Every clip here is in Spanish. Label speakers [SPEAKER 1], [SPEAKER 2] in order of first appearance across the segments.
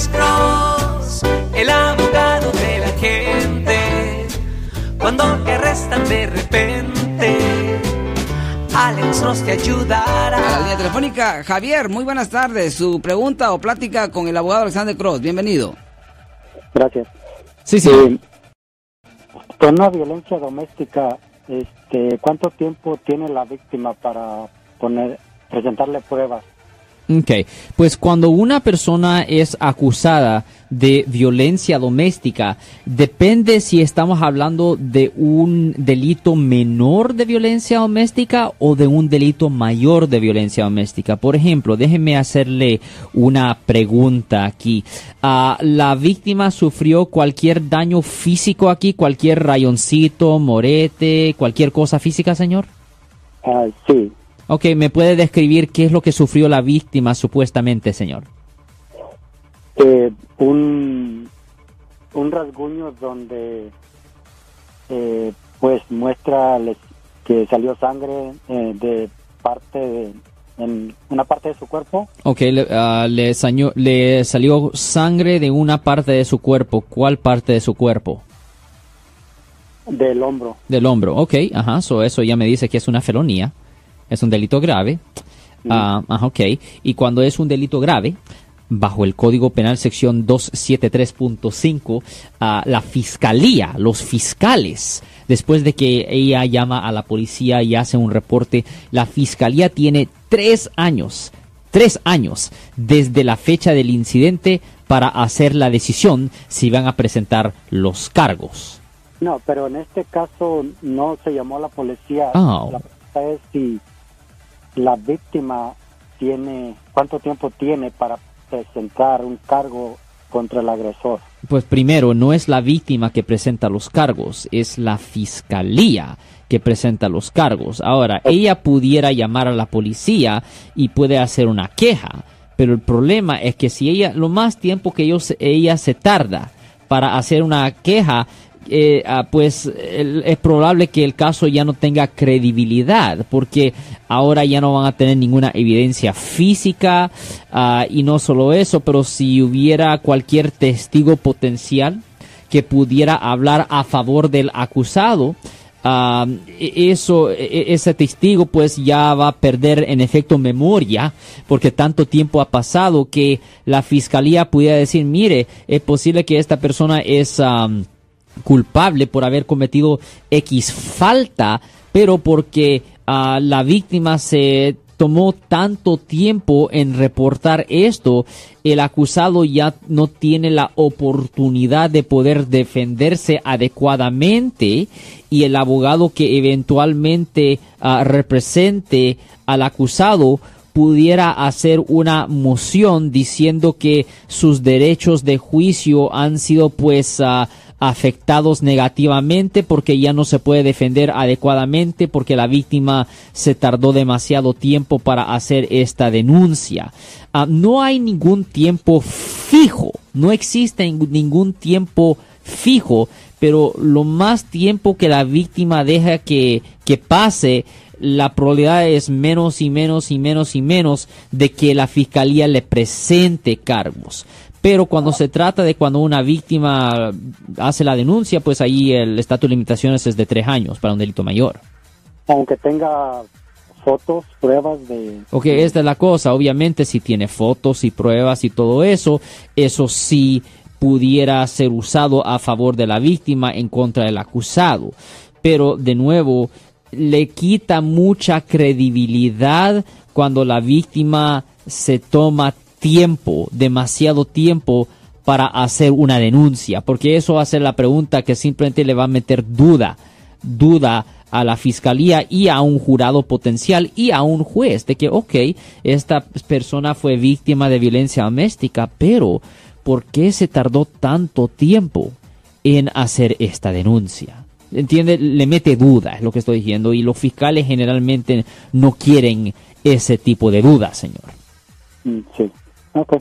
[SPEAKER 1] Alex Cross, el abogado de la gente. Cuando te arrestan de repente, Alex Cross te ayudará.
[SPEAKER 2] A la línea telefónica, Javier, muy buenas tardes. Su pregunta o plática con el abogado Alexander Cross. Bienvenido.
[SPEAKER 3] Gracias.
[SPEAKER 2] Sí, sí.
[SPEAKER 3] Eh, con una violencia doméstica, este, ¿cuánto tiempo tiene la víctima para poner, presentarle pruebas?
[SPEAKER 4] Ok, pues cuando una persona es acusada de violencia doméstica, depende si estamos hablando de un delito menor de violencia doméstica o de un delito mayor de violencia doméstica. Por ejemplo, déjenme hacerle una pregunta aquí. Ah, ¿La víctima sufrió cualquier daño físico aquí, cualquier rayoncito, morete, cualquier cosa física, señor?
[SPEAKER 3] Ah, sí,
[SPEAKER 4] Ok, ¿me puede describir qué es lo que sufrió la víctima supuestamente, señor?
[SPEAKER 3] eh, un, un rasguño donde eh, pues muestra les- que salió sangre eh, de parte de, en una parte de su cuerpo
[SPEAKER 4] Ok, le, ah, le sañó- le salió sangre de una parte de su cuerpo. ¿Cuál parte de su cuerpo?
[SPEAKER 3] del hombro.
[SPEAKER 4] Del hombro. Ok, ajá, so eso ya me dice que es una felonía. Es un delito grave. Ah, ajá, ok. Y cuando es un delito grave, bajo el Código Penal sección 273.5, ah, la fiscalía, los fiscales, después de que ella llama a la policía y hace un reporte, la fiscalía tiene tres años, tres años desde la fecha del incidente para hacer la decisión si van a presentar los cargos.
[SPEAKER 3] No, pero en este caso no se llamó a la policía.
[SPEAKER 4] Oh.
[SPEAKER 3] La pregunta es si la víctima tiene, cuánto tiempo tiene para presentar un cargo contra el agresor.
[SPEAKER 4] Pues primero, no es la víctima que presenta los cargos, es la fiscalía que presenta los cargos. Ahora, ella pudiera llamar a la policía y puede hacer una queja, pero el problema es que si ella, lo más tiempo que ellos, ella se tarda para hacer una queja, eh, ah, pues es probable que el caso ya no tenga credibilidad, porque ahora ya no van a tener ninguna evidencia física ah, y no solo eso, pero si hubiera cualquier testigo potencial que pudiera hablar a favor del acusado, ah, e- eso, e- ese testigo pues ya va a perder en efecto memoria porque tanto tiempo ha pasado que la fiscalía pudiera decir, mire, es posible que esta persona es... culpable por haber cometido X falta, pero porque ah, la víctima se tomó tanto tiempo en reportar esto, el acusado ya no tiene la oportunidad de poder defenderse adecuadamente y el abogado que eventualmente ah, represente al acusado pudiera hacer una moción diciendo que sus derechos de juicio han sido pues ah, afectados negativamente porque ya no se puede defender adecuadamente porque la víctima se tardó demasiado tiempo para hacer esta denuncia. Ah, no hay ningún tiempo fijo, no existe ningún- tiempo fijo, pero lo más tiempo que la víctima deja que, que pase, la probabilidad es menos y menos y menos y menos de que la fiscalía le presente cargos. Pero cuando se trata de cuando una víctima hace la denuncia, pues ahí el estatus de limitaciones es de tres años para un delito mayor.
[SPEAKER 3] Aunque tenga fotos, pruebas de...
[SPEAKER 4] Ok, esta es la cosa. Obviamente, si tiene fotos y pruebas y todo eso, eso sí pudiera ser usado a favor de la víctima en contra del acusado. Pero, de nuevo, le quita mucha credibilidad cuando la víctima se toma tiempo, demasiado tiempo para hacer una denuncia, porque eso va a ser la pregunta que simplemente le va a meter duda, duda a la fiscalía y a un jurado potencial y a un juez de que, ok, esta persona fue víctima de violencia doméstica, pero ¿por qué se tardó tanto tiempo en hacer esta denuncia? ¿Entiende? Le mete duda, es lo que estoy diciendo, y los fiscales generalmente no quieren ese tipo de dudas, señor.
[SPEAKER 3] Mm, Sí, ok.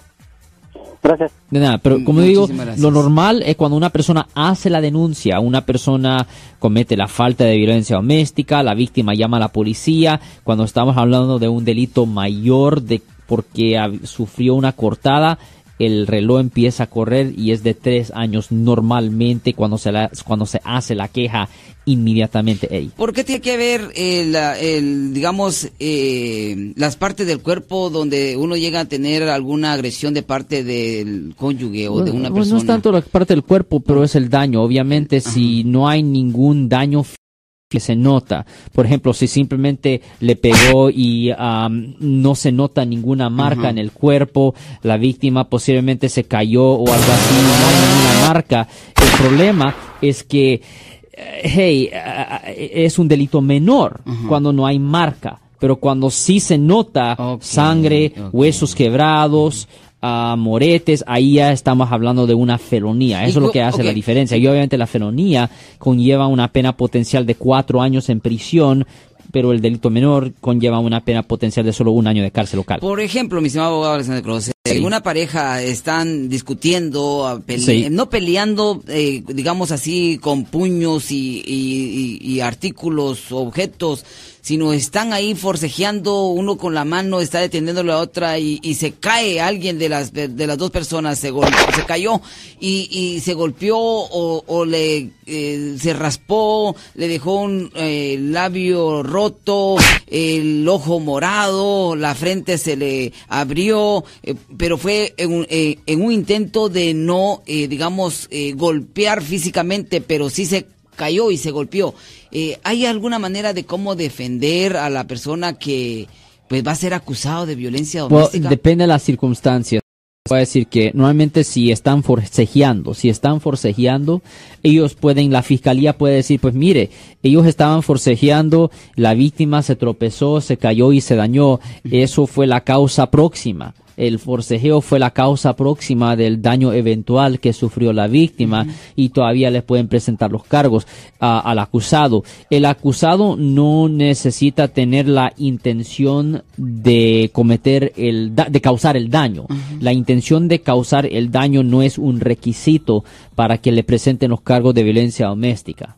[SPEAKER 3] Gracias.
[SPEAKER 4] De nada, pero
[SPEAKER 2] Mm,
[SPEAKER 4] como digo,
[SPEAKER 2] gracias.
[SPEAKER 4] lo normal es cuando una persona hace la denuncia, una persona comete la falta de violencia doméstica, la víctima llama a la policía, cuando estamos hablando de un delito mayor de porque sufrió una cortada, el reloj empieza a correr y es de tres años normalmente cuando se, la- cuando se hace la queja inmediatamente. Ey.
[SPEAKER 2] ¿Por qué tiene que ver, el, el, digamos, eh, las partes del cuerpo donde uno llega a tener alguna agresión de parte del cónyuge o de una persona?
[SPEAKER 4] No es tanto la parte del cuerpo, pero es el daño. Obviamente, si no hay ningún daño físico que se nota, por ejemplo, si simplemente le pegó y am, no se nota ninguna marca en el cuerpo, la víctima posiblemente se cayó o algo así, no hay ninguna marca. El problema es que, eh, hey, ah, es un delito menor cuando no hay marca. Pero cuando sí se nota sangre, huesos quebrados, ah, moretes, ahí ya estamos hablando de una felonía. Eso es lo que hace la diferencia. Y obviamente la felonía conlleva una pena potencial de cuatro años en prisión, pero el delito menor conlleva una pena potencial de solo un año de cárcel local.
[SPEAKER 2] Por ejemplo, mi estimado abogado Alexander
[SPEAKER 4] Sí.
[SPEAKER 2] eh, una pareja están discutiendo, pele-
[SPEAKER 4] Sí.
[SPEAKER 2] no peleando, eh, digamos así, con puños y, y- y- y artículos, objetos, sino están ahí forcejeando, uno con la mano está deteniendo a la otra y, se cae alguien de las de, las dos personas, se, gol- se cayó y, se golpeó o, le eh, se raspó, le dejó un eh, labio roto, el ojo morado, la frente se le abrió, eh, pero fue en un, en un intento de no, digamos, golpear físicamente, pero sí se cayó y se golpeó. Eh, ¿Hay alguna manera de cómo defender a la persona que pues va a ser acusado de violencia
[SPEAKER 4] Well,
[SPEAKER 2] doméstica?
[SPEAKER 4] depende de las circunstancias. Voy a decir que normalmente si están forcejeando, si están forcejeando, ellos pueden, la fiscalía puede decir, pues mire, ellos estaban forcejeando, la víctima se tropezó, se cayó y se dañó, eso fue la causa próxima. El forcejeo fue la causa próxima del daño eventual que sufrió la víctima y todavía les pueden presentar los cargos a- al acusado. El acusado no necesita tener la intención de cometer el da- de causar el daño. La intención de causar el daño no es un requisito para que le presenten los cargos de violencia doméstica.